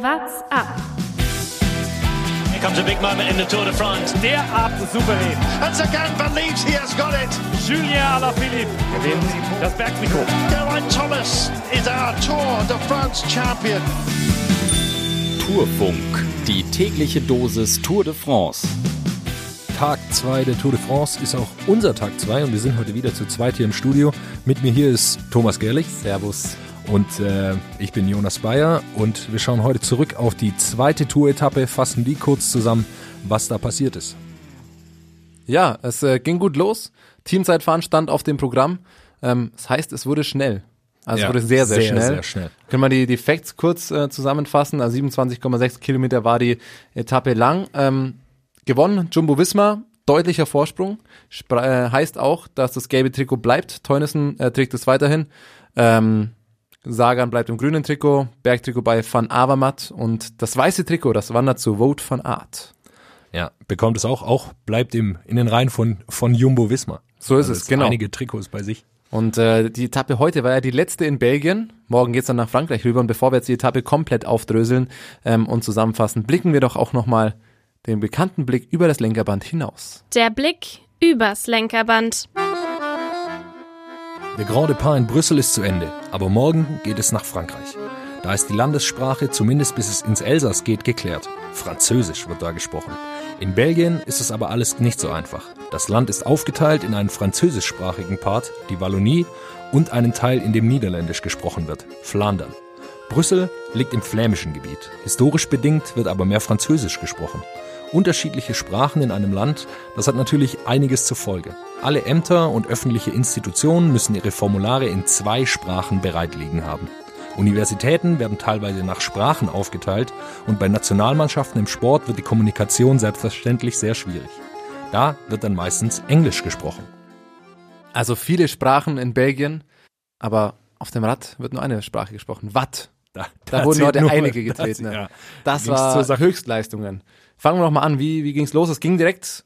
What's up? Here comes a big moment in the Tour de France. Derart souverän. And Sagan believes he has got it. Julien Alaphilippe gewinnt das Bergtrikot. Geraint Thomas is our Tour de France champion. Tourfunk, die tägliche Dosis Tour de France. Tag 2 der Tour de France ist auch unser Tag 2 und wir sind heute wieder zu zweit hier im Studio. Mit mir hier ist Thomas Gerlich. Servus. Und äh, ich bin Jonas Bayer und wir schauen heute zurück auf die zweite Tour-Etappe, fassen die kurz zusammen, was da passiert ist. Ja, es äh, ging gut los. Teamzeitfahren stand auf dem Programm. Ähm, das heißt, es wurde schnell. Also Ja, es wurde sehr, sehr, sehr, schnell. sehr schnell. Können wir die, die Facts kurz äh, zusammenfassen? Also 27,6 Kilometer war die Etappe lang. Ähm, gewonnen Jumbo Visma, deutlicher Vorsprung. Spra äh, heißt auch, dass das gelbe Trikot bleibt. Teunissen äh, trägt es weiterhin. Ähm, Sagan bleibt im grünen Trikot, Bergtrikot bei Van Avermaet und das weiße Trikot, das wandert zu Vote van Art. Ja, bekommt es auch, auch bleibt im, in den Reihen von, von Jumbo Visma. So ist Also es, genau. Einige Trikots bei sich. Und äh, die Etappe heute war ja die letzte in Belgien. Morgen geht's dann nach Frankreich rüber. Und bevor wir jetzt die Etappe komplett aufdröseln ähm, und zusammenfassen, blicken wir doch auch nochmal den bekannten Blick über das Lenkerband hinaus. Der Blick übers Lenkerband. Der Grand Depart in Brüssel ist zu Ende, aber morgen geht es nach Frankreich. Da ist die Landessprache, zumindest bis es ins Elsass geht, geklärt. Französisch wird da gesprochen. In Belgien ist es aber alles nicht so einfach. Das Land ist aufgeteilt in einen französischsprachigen Part, die Wallonie, und einen Teil, in dem Niederländisch gesprochen wird, Flandern. Brüssel liegt im flämischen Gebiet. Historisch bedingt wird aber mehr Französisch gesprochen. Unterschiedliche Sprachen in einem Land, das hat natürlich einiges zur Folge. Alle Ämter und öffentliche Institutionen müssen ihre Formulare in zwei Sprachen bereit liegen haben. Universitäten werden teilweise nach Sprachen aufgeteilt und bei Nationalmannschaften im Sport wird die Kommunikation selbstverständlich sehr schwierig. Da wird dann meistens Englisch gesprochen. Also viele Sprachen in Belgien, aber auf dem Rad wird nur eine Sprache gesprochen. Watt. Da, Da wurden zählt heute nur- einige das- getreten. ne? ja. Das war. Höchstleistungen. Fangen wir noch mal an. Wie, wie ging's los? Es ging direkt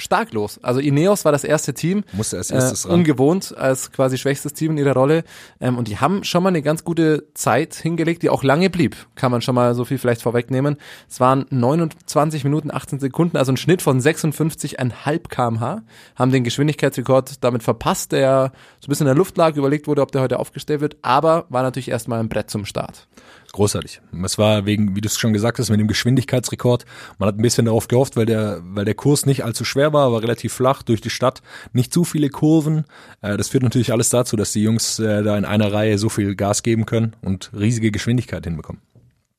stark los. Also Ineos war das erste Team. Musste als erstes äh, ran. ungewohnt als quasi schwächstes Team in ihrer Rolle. Ähm, und die haben schon mal eine ganz gute Zeit hingelegt, die auch lange blieb. Kann man schon mal so viel vielleicht vorwegnehmen. Es waren 29 Minuten 18 Sekunden, also ein Schnitt von 56,5 kmh. Haben den Geschwindigkeitsrekord damit verpasst, der so ein bisschen in der Luft lag, überlegt wurde, ob der heute aufgestellt wird. Aber war natürlich erstmal ein Brett zum Start. Großartig. Es war wegen, wie du es schon gesagt hast, mit dem Geschwindigkeitsrekord. Man hat ein bisschen darauf gehofft, weil der, weil der Kurs nicht allzu schwer war, aber relativ flach durch die Stadt. Nicht zu viele Kurven. Äh, das führt natürlich alles dazu, dass die Jungs äh, da in einer Reihe so viel Gas geben können und riesige Geschwindigkeit hinbekommen.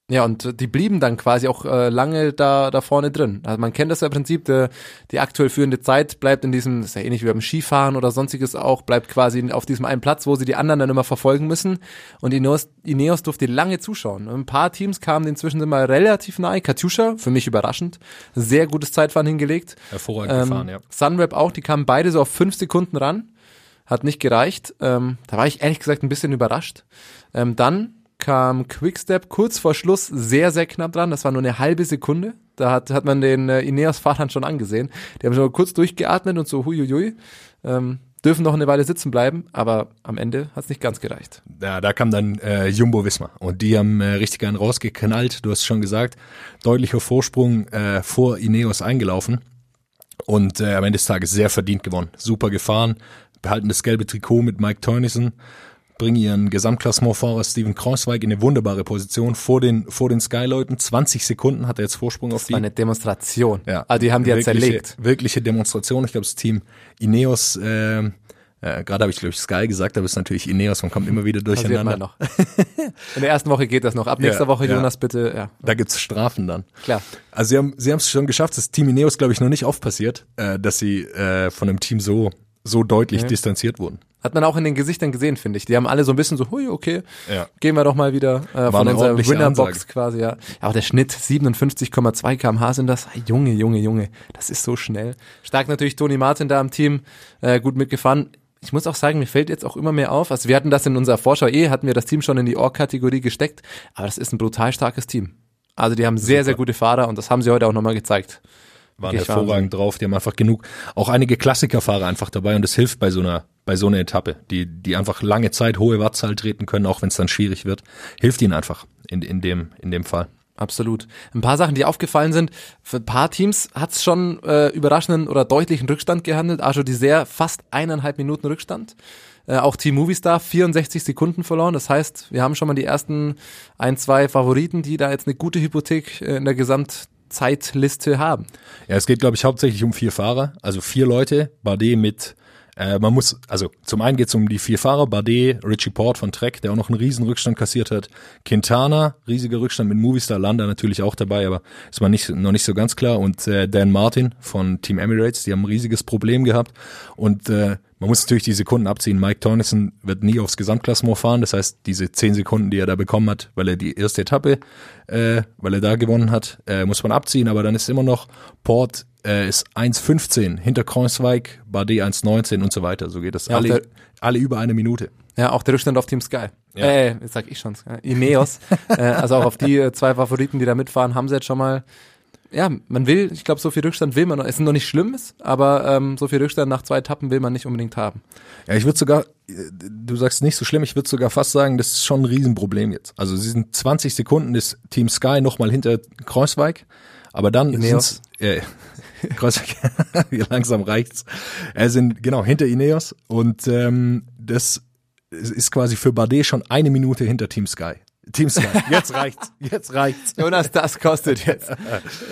Ja, und die blieben dann quasi auch äh, lange da, da vorne drin. Also man kennt das ja im Prinzip, der, die aktuell führende Zeit bleibt in diesem, das ist ja ähnlich wie beim Skifahren oder sonstiges auch, bleibt quasi auf diesem einen Platz, wo sie die anderen dann immer verfolgen müssen. Und Ineos, Ineos durfte lange zuschauen. Ein paar Teams kamen inzwischen immer relativ nahe. Katjuscha, für mich überraschend, sehr gutes Zeitfahren hingelegt. Hervorragend Ähm, gefahren, ja. Sunweb auch, die kamen beide so auf fünf Sekunden ran. Hat nicht gereicht. Ähm, da war ich ehrlich gesagt ein bisschen überrascht. Ähm, dann kam Quickstep kurz vor Schluss sehr, sehr knapp dran. Das war nur eine halbe Sekunde. Da hat, hat man den äh, Ineos-Fahrern schon angesehen. Die haben schon kurz durchgeatmet und so huiuiui. Ähm, dürfen noch eine Weile sitzen bleiben, aber am Ende hat es nicht ganz gereicht. Ja, da kam dann äh, Jumbo Wismar und die haben äh, richtig einen rausgeknallt. Du hast schon gesagt, deutlicher Vorsprung äh, vor Ineos eingelaufen und äh, am Ende des Tages sehr verdient gewonnen. Super gefahren, behalten das gelbe Trikot mit Mike Teunissen, bringen ihren Gesamtklassementfahrer Steven Kreuzweig in eine wunderbare Position vor den vor den Sky-Leuten. 20 Sekunden hat er jetzt Vorsprung auf Das die. war eine Demonstration. Ja, Also die haben die ja zerlegt. Wirkliche Demonstration. Ich glaube, das Team Ineos, äh, äh, gerade habe ich, glaube ich, Sky gesagt, aber es ist natürlich Ineos, man kommt immer wieder durcheinander. noch. In der ersten Woche geht das noch. Ab Ja, nächster Woche, ja. Jonas, bitte. Ja, Da gibt's Strafen dann. klar. Also sie haben sie haben es schon geschafft, das Team Ineos, glaube ich, noch nicht oft passiert, äh, dass sie äh, von einem Team so so deutlich Nee. distanziert wurden. Hat man auch in den Gesichtern gesehen, finde ich. Die haben alle so ein bisschen so, hui, okay, Ja. gehen wir doch mal wieder äh, von unserer Winnerbox quasi, ja. ja. Auch der Schnitt, 57,2 kmh sind das. Junge, Junge, Junge, das ist so schnell. Stark natürlich Toni Martin da am Team, äh, gut mitgefahren. Ich muss auch sagen, mir fällt jetzt auch immer mehr auf, also wir hatten das in unserer Vorschau eh, hatten wir das Team schon in die Org-Kategorie gesteckt, aber das ist ein brutal starkes Team. Also die haben sehr, sehr gute Fahrer und das haben sie heute auch nochmal gezeigt. Waren hervorragend drauf, die haben einfach genug, auch einige Klassikerfahrer einfach dabei und das hilft bei so einer bei so einer Etappe, die die einfach lange Zeit hohe Wattzahl treten können, auch wenn es dann schwierig wird, hilft ihnen einfach in in dem in dem Fall. Absolut. Ein paar Sachen, die aufgefallen sind. Für ein paar Teams hat es schon äh, überraschenden oder deutlichen Rückstand gehandelt. Also die sehr fast eineinhalb Minuten Rückstand. Äh, auch Team Movistar 64 Sekunden verloren. Das heißt, wir haben schon mal die ersten ein, zwei Favoriten, die da jetzt eine gute Hypothek äh, in der Gesamtzeitliste haben. Ja, es geht, glaube ich, hauptsächlich um vier Fahrer, also vier Leute. Bardet mit, äh, man muss, also zum einen geht es um die vier Fahrer, Bardet, Richie Port von Trek, der auch noch einen riesen Rückstand kassiert hat. Quintana, riesiger Rückstand mit Movistar, Landa natürlich auch dabei, aber ist man nicht, noch nicht so ganz klar. Und äh, Dan Martin von Team Emirates, die haben ein riesiges Problem gehabt. Und äh, man muss natürlich die Sekunden abziehen. Mike Tornissen wird nie aufs Gesamtklassement fahren. Das heißt, diese zehn Sekunden, die er da bekommen hat, weil er die erste Etappe, äh, weil er da gewonnen hat, äh, muss man abziehen. Aber dann ist immer noch Port äh, ist 1,15 hinter Kreuzweig, Bardet 1,19 und so weiter. So geht das. Ja, alle, der- alle über eine Minute. Ja, auch der Rückstand auf Team Sky. Ja. Äh, jetzt sag ich schon, Sky. Ineos. äh, also auch auf die äh, zwei Favoriten, die da mitfahren, haben sie jetzt schon mal. Ja, man will, ich glaube, so viel Rückstand will man noch. Es ist noch nicht Schlimmes, aber ähm, so viel Rückstand nach zwei Etappen will man nicht unbedingt haben. Ja, ich würde sogar, äh, du sagst nicht so schlimm, ich würde sogar fast sagen, das ist schon ein Riesenproblem jetzt. Also sie sind 20 Sekunden ist Team Sky nochmal hinter Kreuzweig, aber dann Ineos. sind's, äh, Kreuzweig, wie langsam reicht's. Er sind genau hinter Ineos und ähm, das ist quasi für Bardet schon eine Minute hinter Team Sky. Team Sky, jetzt reicht's, jetzt reicht's. Jonas, das kostet jetzt. Äh,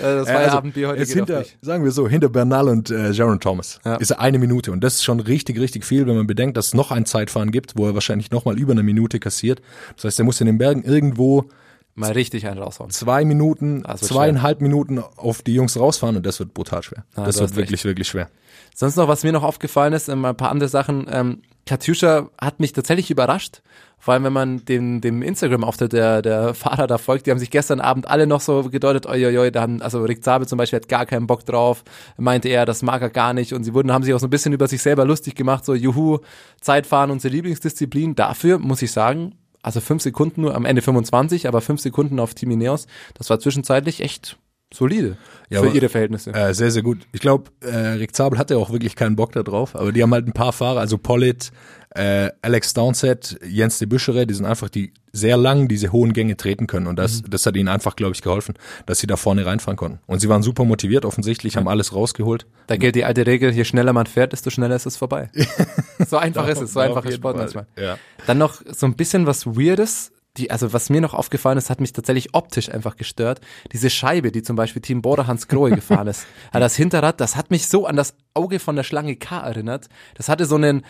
das Äh, also, Feierabendbier heute geht hinter, dich. sagen wir so, hinter Bernal und äh, Jaron Thomas Ja. ist er eine Minute und das ist schon richtig, richtig viel, wenn man bedenkt, dass es noch ein Zeitfahren gibt, wo er wahrscheinlich noch mal über eine Minute kassiert. Das heißt, er muss in den Bergen irgendwo Mal richtig einen raushauen. zwei Minuten, wird zweieinhalb Minuten auf die Jungs rausfahren und das wird brutal schwer. Ah, das wird wirklich, wirklich schwer. Sonst noch, was mir noch aufgefallen ist, ähm, ein paar andere Sachen. Ähm, Katjuscha hat mich tatsächlich überrascht. Vor allem, wenn man dem, dem Instagram-Auftritt der, der Fahrer da folgt. Die haben sich gestern Abend alle noch so gedeutet, oi, da haben, also Rick Zabel zum Beispiel hat gar keinen Bock drauf, meinte er, das mag er gar nicht. Und sie wurden, haben sich auch so ein bisschen über sich selber lustig gemacht, so, juhu, Zeitfahren, unsere Lieblingsdisziplin. Dafür muss ich sagen, also fünf Sekunden nur, am Ende 25, aber fünf Sekunden auf Team Ineos, das war zwischenzeitlich echt solide Ja, für aber- ihre Verhältnisse. Äh, sehr, sehr gut. Ich glaube, äh, Rick Zabel hatte auch wirklich keinen Bock da drauf, aber die haben halt ein paar Fahrer, also Pollitt, äh, Alex Downset, Jens de Büschere, die sind einfach die sehr lang diese hohen Gänge treten können und das, das hat ihnen einfach, glaube ich, geholfen, dass sie da vorne reinfahren konnten. Und sie waren super motiviert, offensichtlich, haben alles rausgeholt. Da gilt die alte Regel, je schneller man fährt, desto schneller ist es vorbei. so einfach ist es, so einfach ist Sport manchmal. Ja. Dann noch so ein bisschen was Weirdes. Die, also was mir noch aufgefallen ist, hat mich tatsächlich optisch einfach gestört. Diese Scheibe, die zum Beispiel Team Border Hans Grohe gefahren ist. Ja, das Hinterrad, das hat mich so an das Auge von der Schlange K erinnert. Das hatte so einen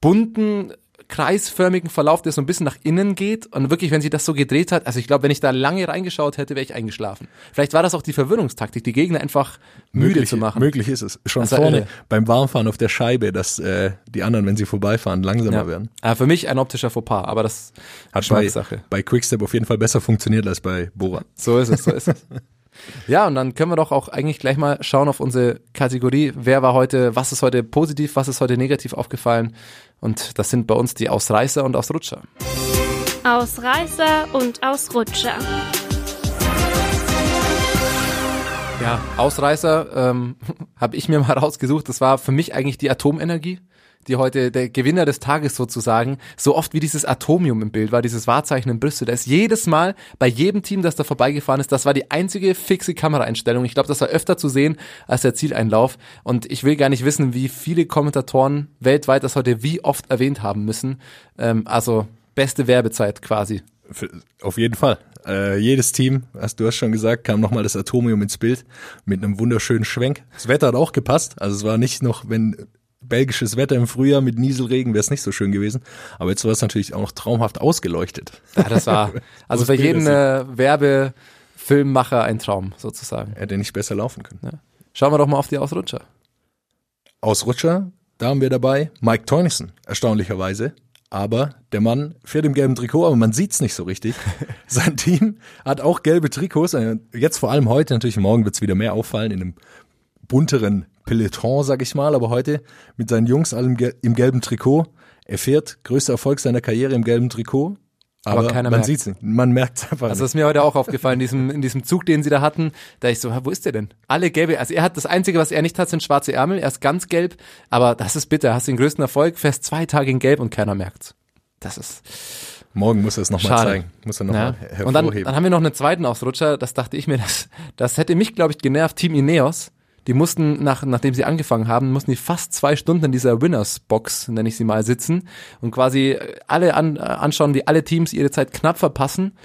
bunten, kreisförmigen Verlauf, der so ein bisschen nach innen geht. Und wirklich, wenn sie das so gedreht hat, also ich glaube, wenn ich da lange reingeschaut hätte, wäre ich eingeschlafen. Vielleicht war das auch die Verwirrungstaktik, die Gegner einfach müde möglich, zu machen. Möglich ist es. Schon war vorne irre. beim Warmfahren auf der Scheibe, dass äh, die anderen, wenn sie vorbeifahren, langsamer Ja. werden. Äh, für mich ein optischer Fauxpas, aber das Hat bei, bei Quickstep auf jeden Fall besser funktioniert als bei Bora. So ist es, so ist es. Ja, und dann können wir doch auch eigentlich gleich mal schauen auf unsere Kategorie. Wer war heute, was ist heute positiv, was ist heute negativ aufgefallen? Und das sind bei uns die Ausreißer und Ausrutscher. Ausreißer und Ausrutscher. Ja, Ausreißer ähm, habe ich mir mal rausgesucht. Das war für mich eigentlich die Atomenergie, die heute der Gewinner des Tages sozusagen, so oft wie dieses Atomium im Bild war, dieses Wahrzeichen in Brüssel. Da ist jedes Mal bei jedem Team, das da vorbeigefahren ist, das war die einzige fixe Kameraeinstellung. Ich glaube, das war öfter zu sehen als der Zieleinlauf. Und ich will gar nicht wissen, wie viele Kommentatoren weltweit das heute wie oft erwähnt haben müssen. Ähm, also beste Werbezeit quasi. Auf jeden Fall. Äh, jedes Team, hast du hast schon gesagt, kam nochmal das Atomium ins Bild mit einem wunderschönen Schwenk. Das Wetter hat auch gepasst. Also es war nicht noch, wenn belgisches Wetter im Frühjahr mit Nieselregen wäre es nicht so schön gewesen. Aber jetzt war es natürlich auch noch traumhaft ausgeleuchtet. Ja, das war also für jeden äh, Werbefilmmacher ein Traum sozusagen. Hätte nicht besser laufen können. Schauen wir doch mal auf die Ausrutscher. Ausrutscher, da haben wir dabei Mike Teunissen, erstaunlicherweise. Aber der Mann fährt im gelben Trikot, aber man sieht's nicht so richtig. Sein Team hat auch gelbe Trikots. äh, Jetzt vor allem heute, natürlich morgen wird's wieder mehr auffallen in einem bunteren Peloton, sag ich mal. Aber heute mit seinen Jungs allem im gelben Trikot. Er fährt größter Erfolg seiner Karriere im gelben Trikot. Aber Aber, keiner man merkt's. sieht's nicht. Man merkt's einfach Also das ist mir heute auch aufgefallen, in diesem, in diesem Zug, den sie da hatten. Da ich so, wo ist der denn? Alle gelbe. Also er hat das Einzige, was er nicht hat, sind schwarze Ärmel. Er ist ganz gelb. Aber das ist bitter. Hast den größten Erfolg, fährst zwei Tage in gelb und keiner merkt's. Das ist Morgen muss er es nochmal zeigen. Muss er ja. nochmal Und dann, hervorheben. dann haben wir noch einen zweiten Ausrutscher, das dachte ich mir, das, das hätte mich, glaube ich, genervt, Team Ineos. Die mussten, nach, nachdem sie angefangen haben, mussten die fast zwei Stunden in dieser Winners-Box, nenne ich sie mal, sitzen und quasi alle an, äh, anschauen, wie alle Teams ihre Zeit knapp verpassen.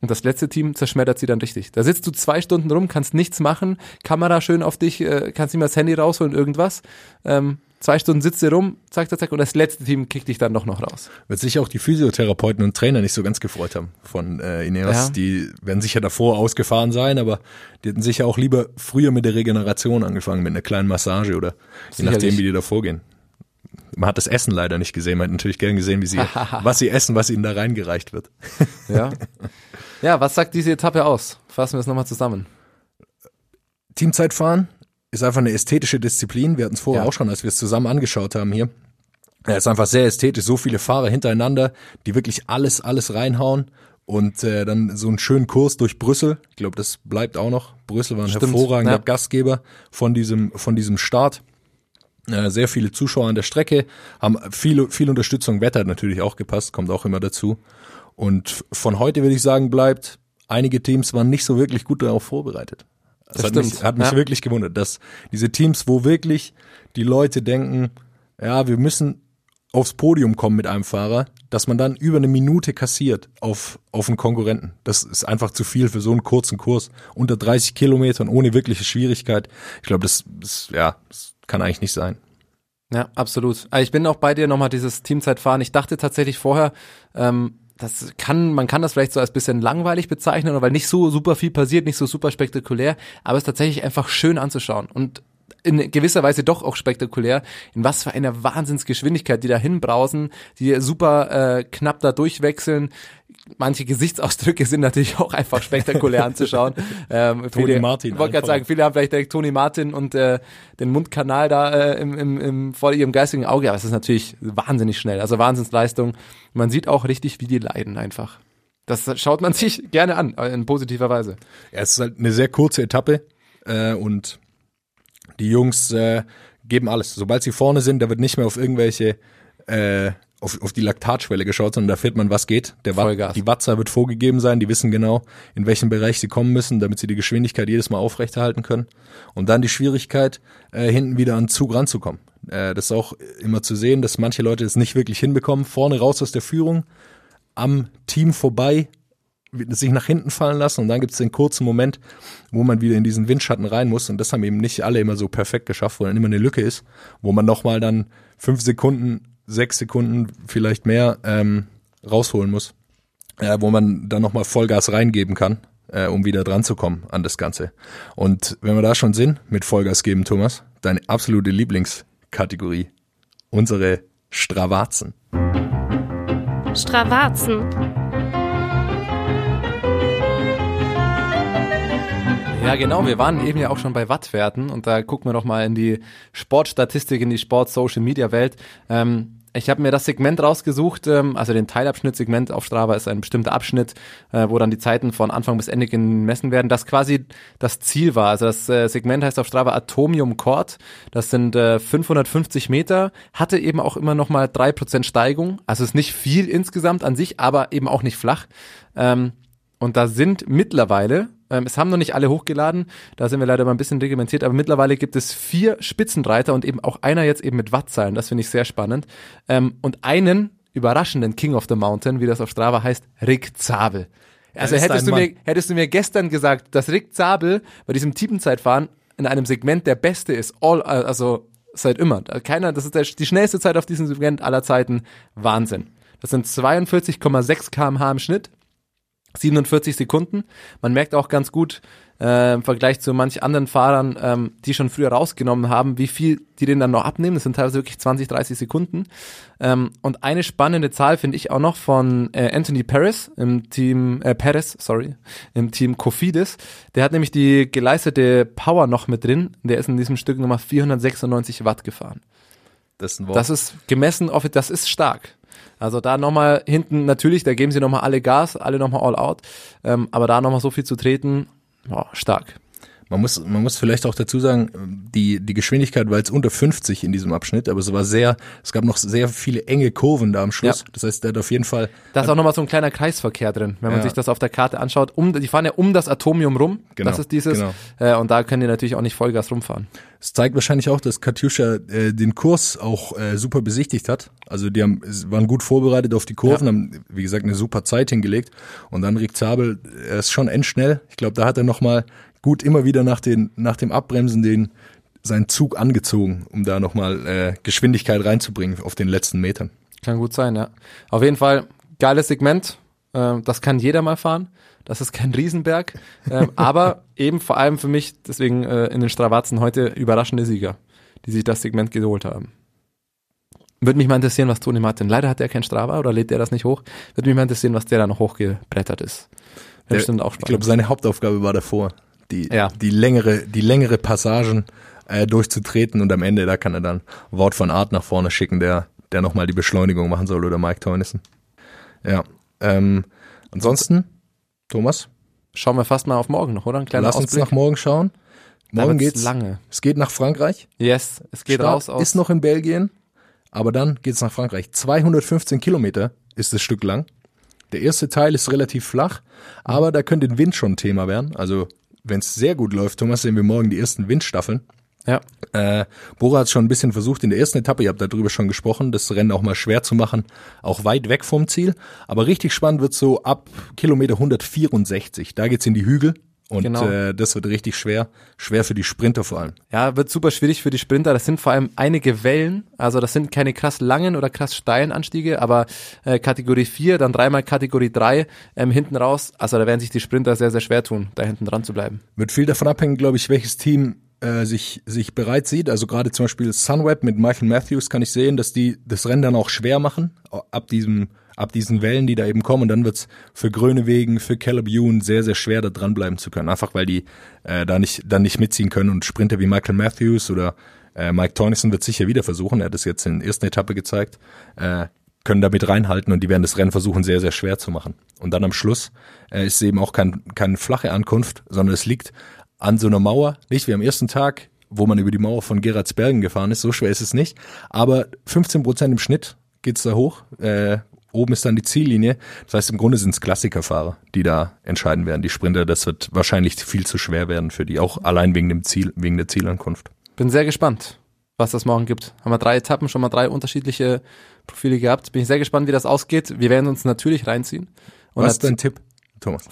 Und das letzte Team zerschmettert sie dann richtig. Da sitzt du zwei Stunden rum, kannst nichts machen, Kamera schön auf dich, äh, kannst nicht mal das Handy rausholen, irgendwas. Ähm, zwei Stunden sitzt du rum, zack, zack, zack, und das letzte Team kickt dich dann doch noch raus. Wird sich auch die Physiotherapeuten und Trainer nicht so ganz gefreut haben von äh, Ineos. Ja. Die werden sicher davor ausgefahren sein, aber die hätten sicher auch lieber früher mit der Regeneration angefangen, mit einer kleinen Massage oder je Sicherlich. nachdem, wie die da vorgehen. Man hat das Essen leider nicht gesehen. Man hat natürlich gern gesehen, wie sie, was sie essen, was ihnen da reingereicht wird. Ja. ja, was sagt diese Etappe aus? Fassen wir es nochmal zusammen. Teamzeitfahren ist einfach eine ästhetische Disziplin. Wir hatten es vorher Ja. auch schon, als wir es zusammen angeschaut haben hier. Er ist einfach sehr ästhetisch, so viele Fahrer hintereinander, die wirklich alles, alles reinhauen und äh, dann so einen schönen Kurs durch Brüssel. Ich glaube, das bleibt auch noch. Brüssel war ein Stimmt, hervorragender ja. Gastgeber von diesem, von diesem Start. Äh, sehr viele Zuschauer an der Strecke, haben viel, viel Unterstützung. Wetter hat natürlich auch gepasst, kommt auch immer dazu. Und von heute würde ich sagen, bleibt, einige Teams waren nicht so wirklich gut darauf vorbereitet. Das, Das hat mich, hat mich ja. wirklich gewundert, dass diese Teams, wo wirklich die Leute denken, ja, wir müssen aufs Podium kommen mit einem Fahrer, dass man dann über eine Minute kassiert auf, auf einen Konkurrenten. Das ist einfach zu viel für so einen kurzen Kurs. Unter 30 Kilometern ohne wirkliche Schwierigkeit. Ich glaube, das, das, ja, das kann eigentlich nicht sein. Ja, absolut. Also ich bin auch bei dir nochmal dieses Teamzeitfahren. Ich dachte tatsächlich vorher, ähm, das kann, man kann das vielleicht so als bisschen langweilig bezeichnen, weil nicht so super viel passiert, nicht so super spektakulär, aber es ist tatsächlich einfach schön anzuschauen. Und in gewisser Weise doch auch spektakulär, in was für einer Wahnsinnsgeschwindigkeit die da hinbrausen, die super äh, knapp da durchwechseln. Manche Gesichtsausdrücke sind natürlich auch einfach spektakulär anzuschauen. Ähm, Toni viele, Martin Ich wollte gerade sagen, viele haben vielleicht direkt Toni Martin und äh, den Mundkanal da äh, im, im, im, vor ihrem geistigen Auge, aber es ist natürlich wahnsinnig schnell, also Wahnsinnsleistung. Man sieht auch richtig, wie die leiden einfach. Das schaut man sich gerne an, äh, in positiver Weise. Ja, es ist halt eine sehr kurze Etappe äh, und die Jungs äh, geben alles. Sobald sie vorne sind, da wird nicht mehr auf irgendwelche äh, auf, auf die Laktatschwelle geschaut, sondern da fährt man, was geht. Der Watt, die Wattzahl wird vorgegeben sein, die wissen genau, in welchem Bereich sie kommen müssen, damit sie die Geschwindigkeit jedes Mal aufrechterhalten können. Und dann die Schwierigkeit, äh, hinten wieder an den Zug ranzukommen. Äh, das ist auch immer zu sehen, dass manche Leute es nicht wirklich hinbekommen. Vorne raus aus der Führung, am Team vorbei, sich nach hinten fallen lassen und dann gibt es den kurzen Moment, wo man wieder in diesen Windschatten rein muss und das haben eben nicht alle immer so perfekt geschafft, wo dann immer eine Lücke ist, wo man nochmal dann fünf Sekunden, sechs Sekunden, vielleicht mehr ähm, rausholen muss, äh, wo man dann nochmal Vollgas reingeben kann, äh, um wieder dran zu kommen an das Ganze. Und wenn wir da schon sind, mit Vollgas geben, Thomas, deine absolute Lieblingskategorie, unsere Stravazen. Stravazen. Ja, genau. Wir waren eben ja auch schon bei Wattwerten und da gucken wir doch mal in die Sportstatistik, in die Sport-Social-Media-Welt. Ähm, ich habe mir das Segment rausgesucht, ähm, also den Teilabschnitt-Segment auf Strava ist ein bestimmter Abschnitt, äh, wo dann die Zeiten von Anfang bis Ende gemessen werden, das quasi das Ziel war. Also das äh, Segment heißt auf Strava Atomium Court, das sind äh, 550 Meter, hatte eben auch immer noch mal 3% Steigung, also ist nicht viel insgesamt an sich, aber eben auch nicht flach. Ähm, und da sind mittlerweile, ähm, es haben noch nicht alle hochgeladen, da sind wir leider mal ein bisschen reglementiert, aber mittlerweile gibt es vier Spitzenreiter und eben auch einer jetzt eben mit Wattzahlen, das finde ich sehr spannend. Ähm, und einen überraschenden King of the Mountain, wie das auf Strava heißt, Rick Zabel. Also hättest du, mir, hättest du mir gestern gesagt, dass Rick Zabel bei diesem Teamzeitfahren in einem Segment der Beste ist, all, also seit immer. Keiner, das ist der, die schnellste Zeit auf diesem Segment aller Zeiten. Wahnsinn. Das sind 42,6 kmh im Schnitt. 47 Sekunden. Man merkt auch ganz gut äh, im Vergleich zu manch anderen Fahrern, ähm, die schon früher rausgenommen haben, wie viel die den dann noch abnehmen. Das sind teilweise wirklich 20, 30 Sekunden. Ähm, und eine spannende Zahl finde ich auch noch von äh, Anthony Perez im Team äh, Perez, sorry, im Team Cofidis. Der hat nämlich die geleistete Power noch mit drin. Der ist in diesem Stück Nummer 496 Watt gefahren. Das ist ein Wort. Das ist gemessen, das ist stark. Also da nochmal hinten, natürlich, da geben sie nochmal alle Gas, alle nochmal all out. Ähm, aber da nochmal so viel zu treten, boah, stark. Man muss, man muss vielleicht auch dazu sagen, die, die Geschwindigkeit war jetzt unter 50 in diesem Abschnitt, aber es war sehr, es gab noch sehr viele enge Kurven da am Schluss. Ja. Das heißt, der hat auf jeden Fall, Da ist auch nochmal so ein kleiner Kreisverkehr drin, wenn man Ja. sich das auf der Karte anschaut. Um, die fahren ja um das Atomium rum. Genau, das ist dieses. genau. Äh, und da können die natürlich auch nicht Vollgas rumfahren. Es zeigt wahrscheinlich auch, dass Katjuscha äh, den Kurs auch äh, super besichtigt hat. Also die haben, waren gut vorbereitet auf die Kurven, Ja. haben, wie gesagt, eine super Zeit hingelegt. Und dann Rick Zabel, er ist schon endschnell. Ich glaube, da hat er nochmal gut immer wieder nach, den, nach dem Abbremsen den seinen Zug angezogen, um da nochmal äh, Geschwindigkeit reinzubringen auf den letzten Metern. Kann gut sein, ja. Auf jeden Fall geiles Segment. Ähm, das kann jeder mal fahren. Das ist kein Riesenberg. Ähm, aber eben vor allem für mich, deswegen äh, in den Stravazen heute überraschende Sieger, die sich das Segment geholt haben. Würde mich mal interessieren, was Toni Martin, leider hat er kein Strava oder lädt er das nicht hoch. Würde mich mal interessieren, was der da noch hochgebrettert ist. Der- bestimmt auch Ich glaube, seine Hauptaufgabe war davor, die, Ja. die längere, die längere Passagen äh, durchzutreten und am Ende, da kann er dann Wort von Art nach vorne schicken, der, der nochmal die Beschleunigung machen soll oder Mike Teunissen. Ja. Ähm, ansonsten, Thomas, Schauen wir fast mal auf morgen noch, oder? Ein kleiner lass uns Ausblick. nach morgen schauen. Morgen geht's lange. Es geht nach Frankreich. Yes, es geht Start raus aus. Ist noch in Belgien, aber dann geht's nach Frankreich. 215 Kilometer ist das Stück lang. Der erste Teil ist relativ flach, aber da könnte der Wind schon ein Thema werden. Also wenn es sehr gut läuft, Thomas, sehen wir morgen die ersten Windstaffeln. Ja. Äh, Bora hat schon ein bisschen versucht in der ersten Etappe, ihr habt darüber schon gesprochen, das Rennen auch mal schwer zu machen, auch weit weg vom Ziel. Aber richtig spannend wird so ab Kilometer 164. Da geht's in die Hügel und Genau. äh, das wird richtig schwer, schwer für die Sprinter vor allem. Ja, wird super schwierig für die Sprinter. Das sind vor allem einige Wellen. Also das sind keine krass langen oder krass steilen Anstiege, aber äh, Kategorie 4, dann dreimal Kategorie 3 ähm, hinten raus. Also da werden sich die Sprinter sehr, sehr schwer tun, da hinten dran zu bleiben. Wird viel davon abhängen, glaube ich, welches Team äh, sich, sich bereit sieht. Also gerade zum Beispiel Sunweb mit Michael Matthews kann ich sehen, dass die das Rennen dann auch schwer machen, ab diesem ab diesen Wellen, die da eben kommen. Und dann wird's für Grönewegen, für Caleb Ewan sehr, sehr schwer, da dranbleiben zu können. Einfach weil die äh, da nicht, dann nicht mitziehen können. Und Sprinter wie Michael Matthews oder äh, Mike Teunissen wird sicher wieder versuchen. Er hat das jetzt in der ersten Etappe gezeigt. Äh, können damit reinhalten und die werden das Rennen versuchen, sehr, sehr schwer zu machen. Und dann am Schluss äh, ist es eben auch kein, keine flache Ankunft, sondern es liegt an so einer Mauer, nicht wie am ersten Tag, wo man über die Mauer von Gerardsbergen gefahren ist, so schwer ist es nicht, aber 15 Prozent im Schnitt geht's da hoch, äh, oben ist dann die Ziellinie, das heißt im Grunde sind es Klassikerfahrer, die da entscheiden werden, die Sprinter, das wird wahrscheinlich viel zu schwer werden für die, auch allein wegen dem Ziel, wegen der Zielankunft. Bin sehr gespannt, was das morgen gibt. Haben wir drei Etappen, schon mal drei unterschiedliche Profile gehabt. Bin ich sehr gespannt, wie das ausgeht. Wir werden uns natürlich reinziehen. Und Was ist dein Tipp, Thomas?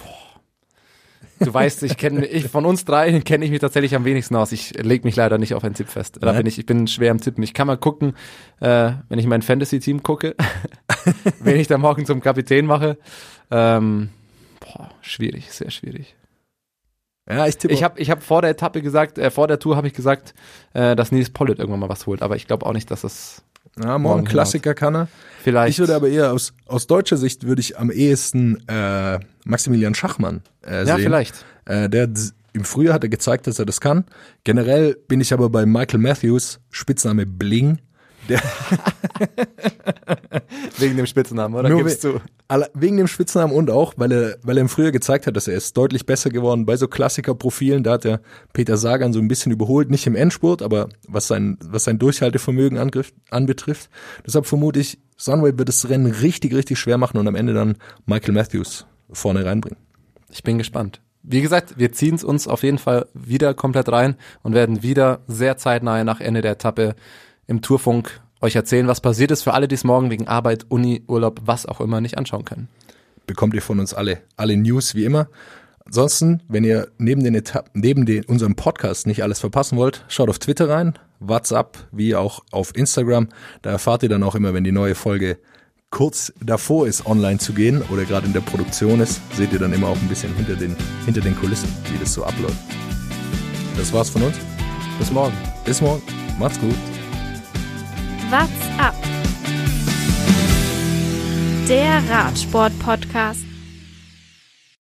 Du weißt, ich kenne ich von uns drei kenne ich mich tatsächlich am wenigsten aus. Ich leg mich leider nicht auf einen Tipp fest. Da bin ich, ich bin schwer am Tippen. Ich kann mal gucken, äh, wenn ich mein Fantasy-Team gucke, wen ich da morgen zum Kapitän mache. Ähm, boah, schwierig, sehr schwierig. Ja, ich tippe. Ich habe ich hab vor der Etappe gesagt, äh, vor der Tour habe ich gesagt, äh, dass Nils Pollitt irgendwann mal was holt. Aber ich glaube auch nicht, dass das ja, morgen morgen Klassiker kann er. vielleicht. Ich würde aber eher aus, aus deutscher Sicht würde ich am ehesten äh, Maximilian Schachmann äh, ja, sehen. vielleicht. Äh, der im Frühjahr hat er gezeigt, dass er das kann. Generell bin ich aber bei Michael Matthews, Spitzname Bling. Wegen dem Spitznamen, oder? Nur Gibst we- du? wegen dem Spitznamen und auch, weil er, weil er im Frühjahr gezeigt hat, dass er ist deutlich besser geworden bei so Klassikerprofilen. Da hat er Peter Sagan so ein bisschen überholt, nicht im Endspurt, aber was sein, was sein Durchhaltevermögen angriff, anbetrifft. Deshalb vermute ich, Sunway wird das Rennen richtig, richtig schwer machen und am Ende dann Michael Matthews vorne reinbringen. Ich bin gespannt. Wie gesagt, wir ziehen es uns auf jeden Fall wieder komplett rein und werden wieder sehr zeitnah nach Ende der Etappe im Tourfunk euch erzählen, was passiert ist für alle, die es morgen wegen Arbeit, Uni, Urlaub, was auch immer nicht anschauen können. bekommt ihr von uns alle, alle News wie immer. Ansonsten, wenn ihr neben den Etappen, neben den, unserem Podcast nicht alles verpassen wollt, schaut auf Twitter rein, WhatsApp, wie auch auf Instagram. Da erfahrt ihr dann auch immer, wenn die neue Folge kurz davor ist, online zu gehen oder gerade in der Produktion ist, seht ihr dann immer auch ein bisschen hinter den, hinter den Kulissen, wie das so abläuft. Das war's von uns. Bis morgen. Bis morgen. Macht's gut. What's up? Der Radsport-Podcast.